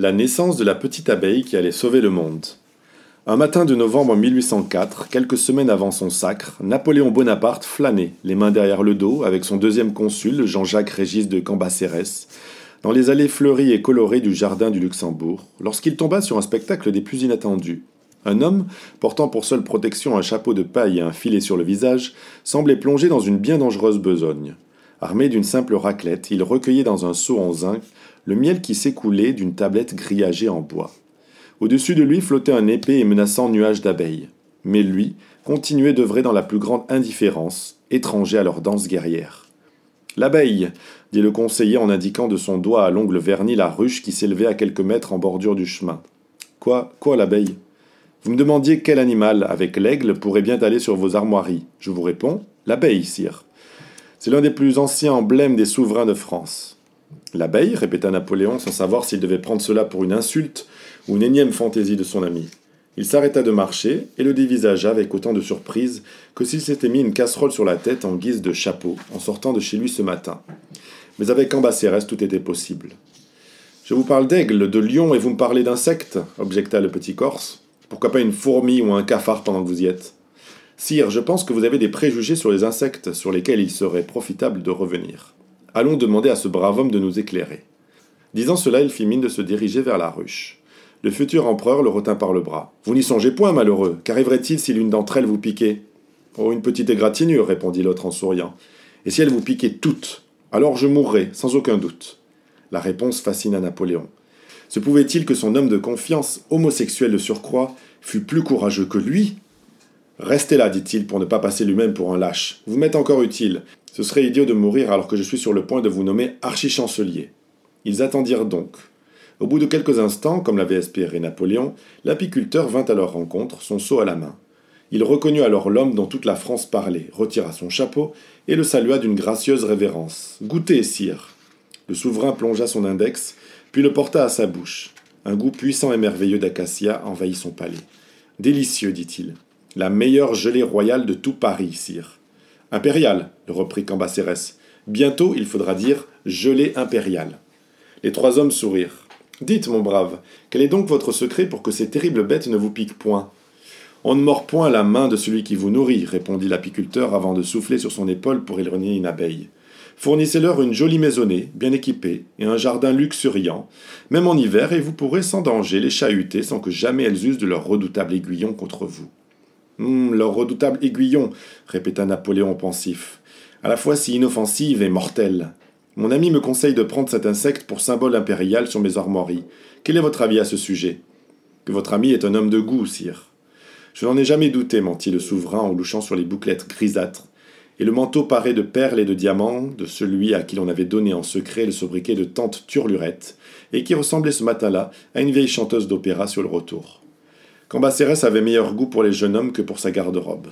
La naissance de la petite abeille qui allait sauver le monde. Un matin de novembre 1804, quelques semaines avant son sacre, Napoléon Bonaparte flânait, les mains derrière le dos, avec son deuxième consul, Jean-Jacques Régis de Cambacérès, dans les allées fleuries et colorées du jardin du Luxembourg, lorsqu'il tomba sur un spectacle des plus inattendus. Un homme, portant pour seule protection un chapeau de paille et un filet sur le visage, semblait plongé dans une bien dangereuse besogne. Armé d'une simple raclette, il recueillait dans un seau en zinc le miel qui s'écoulait d'une tablette grillagée en bois. Au-dessus de lui flottait un épais et menaçant nuage d'abeilles. Mais lui continuait d'œuvrer dans la plus grande indifférence, étranger à leur danse guerrière. L'abeille, dit le conseiller en indiquant de son doigt à l'ongle verni la ruche qui s'élevait à quelques mètres en bordure du chemin. Quoi Quoi l'abeille Vous me demandiez quel animal, avec l'aigle, pourrait bien aller sur vos armoiries. Je vous réponds l'abeille, sire. C'est l'un des plus anciens emblèmes des souverains de France. L'abeille, répéta Napoléon sans savoir s'il devait prendre cela pour une insulte ou une énième fantaisie de son ami. Il s'arrêta de marcher et le dévisagea avec autant de surprise que s'il s'était mis une casserole sur la tête en guise de chapeau en sortant de chez lui ce matin. Mais avec Cambacérès, tout était possible. Je vous parle d'aigle, de lion, et vous me parlez d'insectes objecta le petit Corse. Pourquoi pas une fourmi ou un cafard pendant que vous y êtes? Sire, je pense que vous avez des préjugés sur les insectes sur lesquels il serait profitable de revenir. Allons demander à ce brave homme de nous éclairer. Disant cela, il fit mine de se diriger vers la ruche. Le futur empereur le retint par le bras. Vous n'y songez point, malheureux. Qu'arriverait-il si l'une d'entre elles vous piquait Oh, une petite égratignure, répondit l'autre en souriant. Et si elles vous piquaient toutes Alors je mourrais, sans aucun doute. La réponse fascina Napoléon. Se pouvait-il que son homme de confiance, homosexuel de surcroît, fût plus courageux que lui? Restez là, dit-il, pour ne pas passer lui-même pour un lâche. Vous m'êtes encore utile. Ce serait idiot de mourir alors que je suis sur le point de vous nommer archichancelier. Ils attendirent donc. Au bout de quelques instants, comme l'avait espéré Napoléon, l'apiculteur vint à leur rencontre, son seau à la main. Il reconnut alors l'homme dont toute la France parlait, retira son chapeau et le salua d'une gracieuse révérence. Goûtez, sire. Le souverain plongea son index, puis le porta à sa bouche. Un goût puissant et merveilleux d'acacia envahit son palais. Délicieux, dit-il. La meilleure gelée royale de tout Paris, sire. Impériale, le reprit Cambacérès. Bientôt, il faudra dire gelée impériale. Les trois hommes sourirent. Dites, mon brave, quel est donc votre secret pour que ces terribles bêtes ne vous piquent point? On ne mord point la main de celui qui vous nourrit, répondit l'apiculteur avant de souffler sur son épaule pour éloigner une abeille. Fournissez-leur une jolie maisonnée, bien équipée, et un jardin luxuriant, même en hiver, et vous pourrez sans danger les chahuter sans que jamais elles usent de leur redoutable aiguillon contre vous. Hum, leur redoutable aiguillon, répéta Napoléon pensif, à la fois si inoffensive et mortelle. Mon ami me conseille de prendre cet insecte pour symbole impérial sur mes armoiries. Quel est votre avis à ce sujet? Que votre ami est un homme de goût, sire. Je n'en ai jamais douté, mentit le souverain en louchant sur les bouclettes grisâtres, et le manteau paré de perles et de diamants de celui à qui l'on avait donné en secret le sobriquet de tante Turlurette, et qui ressemblait ce matin-là à une vieille chanteuse d'opéra sur le retour. Cambacérès avait meilleur goût pour les jeunes hommes que pour sa garde-robe.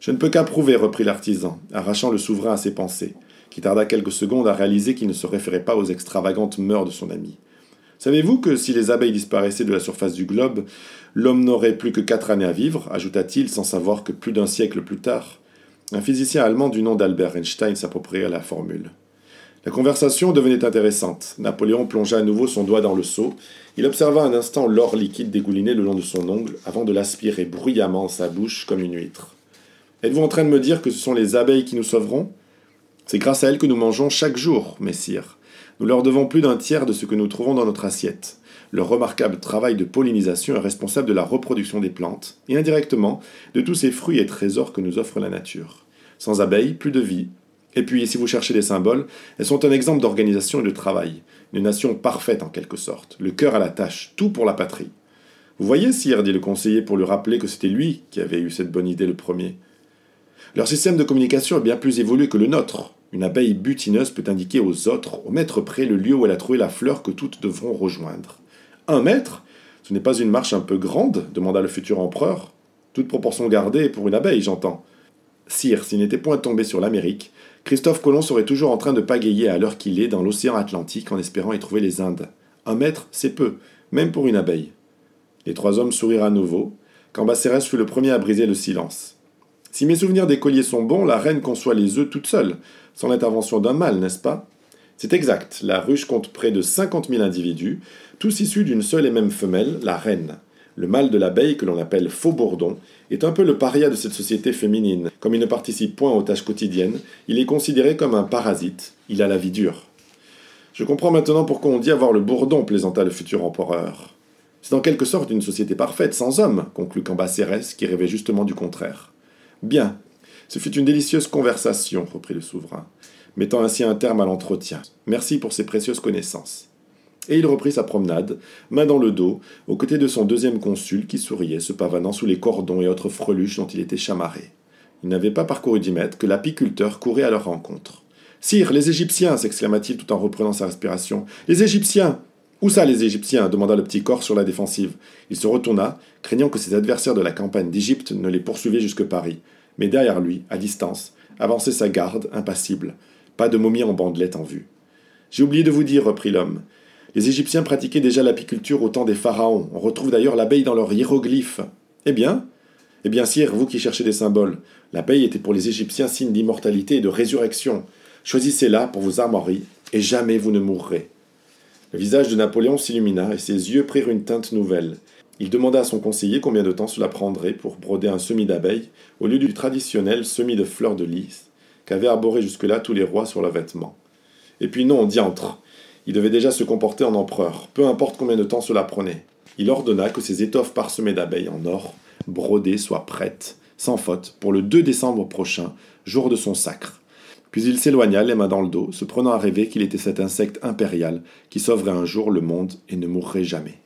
Je ne peux qu'approuver, reprit l'artisan, arrachant le souverain à ses pensées, qui tarda quelques secondes à réaliser qu'il ne se référait pas aux extravagantes mœurs de son ami. Savez-vous que si les abeilles disparaissaient de la surface du globe, l'homme n'aurait plus que quatre années à vivre ajouta-t-il sans savoir que plus d'un siècle plus tard, un physicien allemand du nom d'Albert Einstein s'appropria la formule. La conversation devenait intéressante. Napoléon plongea à nouveau son doigt dans le seau. Il observa un instant l'or liquide dégouliner le long de son ongle avant de l'aspirer bruyamment en sa bouche comme une huître. Êtes-vous en train de me dire que ce sont les abeilles qui nous sauveront? C'est grâce à elles que nous mangeons chaque jour, messire. Nous leur devons plus d'un tiers de ce que nous trouvons dans notre assiette. Leur remarquable travail de pollinisation est responsable de la reproduction des plantes et indirectement de tous ces fruits et trésors que nous offre la nature. Sans abeilles, plus de vie, et puis, si vous cherchez des symboles, elles sont un exemple d'organisation et de travail. Une nation parfaite en quelque sorte, le cœur à la tâche, tout pour la patrie. Vous voyez, sire, dit le conseiller pour lui rappeler que c'était lui qui avait eu cette bonne idée le premier. Leur système de communication est bien plus évolué que le nôtre. Une abeille butineuse peut indiquer aux autres, au mètre près, le lieu où elle a trouvé la fleur que toutes devront rejoindre. Un mètre Ce n'est pas une marche un peu grande demanda le futur empereur. Toute proportion gardée pour une abeille, j'entends. Sire, s'il n'était point tombé sur l'Amérique, Christophe Colomb serait toujours en train de pagayer à l'heure qu'il est dans l'océan Atlantique en espérant y trouver les Indes. Un mètre, c'est peu, même pour une abeille. Les trois hommes sourirent à nouveau, Cambacérès fut le premier à briser le silence. Si mes souvenirs d'écolier sont bons, la reine conçoit les œufs toute seule, sans l'intervention d'un mâle, n'est-ce pas? C'est exact, la ruche compte près de 50 000 individus, tous issus d'une seule et même femelle, la reine. Le mâle de l'abeille, que l'on appelle faux bourdon, est un peu le paria de cette société féminine. Comme il ne participe point aux tâches quotidiennes, il est considéré comme un parasite, il a la vie dure. Je comprends maintenant pourquoi on dit avoir le bourdon, plaisanta le futur empereur. C'est en quelque sorte une société parfaite, sans homme, conclut Cambacérès, qui rêvait justement du contraire. Bien, ce fut une délicieuse conversation, reprit le souverain, mettant ainsi un terme à l'entretien. Merci pour ces précieuses connaissances. Et il reprit sa promenade, main dans le dos, aux côtés de son deuxième consul qui souriait, se pavanant sous les cordons et autres freluches dont il était chamarré. Il n'avait pas parcouru dix mètres que l'apiculteur courait à leur rencontre. Sire, les Égyptiens s'exclama-t-il tout en reprenant sa respiration. Les Égyptiens où ça, les Égyptiens? demanda le petit corps sur la défensive. Il se retourna, craignant que ses adversaires de la campagne d'Égypte ne les poursuivaient jusque Paris. Mais derrière lui, à distance, avançait sa garde, impassible. Pas de momie en bandelette en vue. J'ai oublié de vous dire, reprit l'homme. Les Égyptiens pratiquaient déjà l'apiculture au temps des pharaons. On retrouve d'ailleurs l'abeille dans leurs hiéroglyphes. Eh bien Eh bien, sire, vous qui cherchez des symboles, l'abeille était pour les Égyptiens signe d'immortalité et de résurrection. Choisissez-la pour vos armoiries, et jamais vous ne mourrez. Le visage de Napoléon s'illumina et ses yeux prirent une teinte nouvelle. Il demanda à son conseiller combien de temps cela prendrait pour broder un semis d'abeilles au lieu du traditionnel semis de fleurs de lys qu'avaient arboré jusque-là tous les rois sur leurs vêtements. Et puis non, diantre Il devait déjà se comporter en empereur, peu importe combien de temps cela prenait. Il ordonna que ses étoffes parsemées d'abeilles en or, brodées, soient prêtes, sans faute, pour le 2 décembre prochain, jour de son sacre. Puis il s'éloigna, les mains dans le dos, se prenant à rêver qu'il était cet insecte impérial qui sauverait un jour le monde et ne mourrait jamais.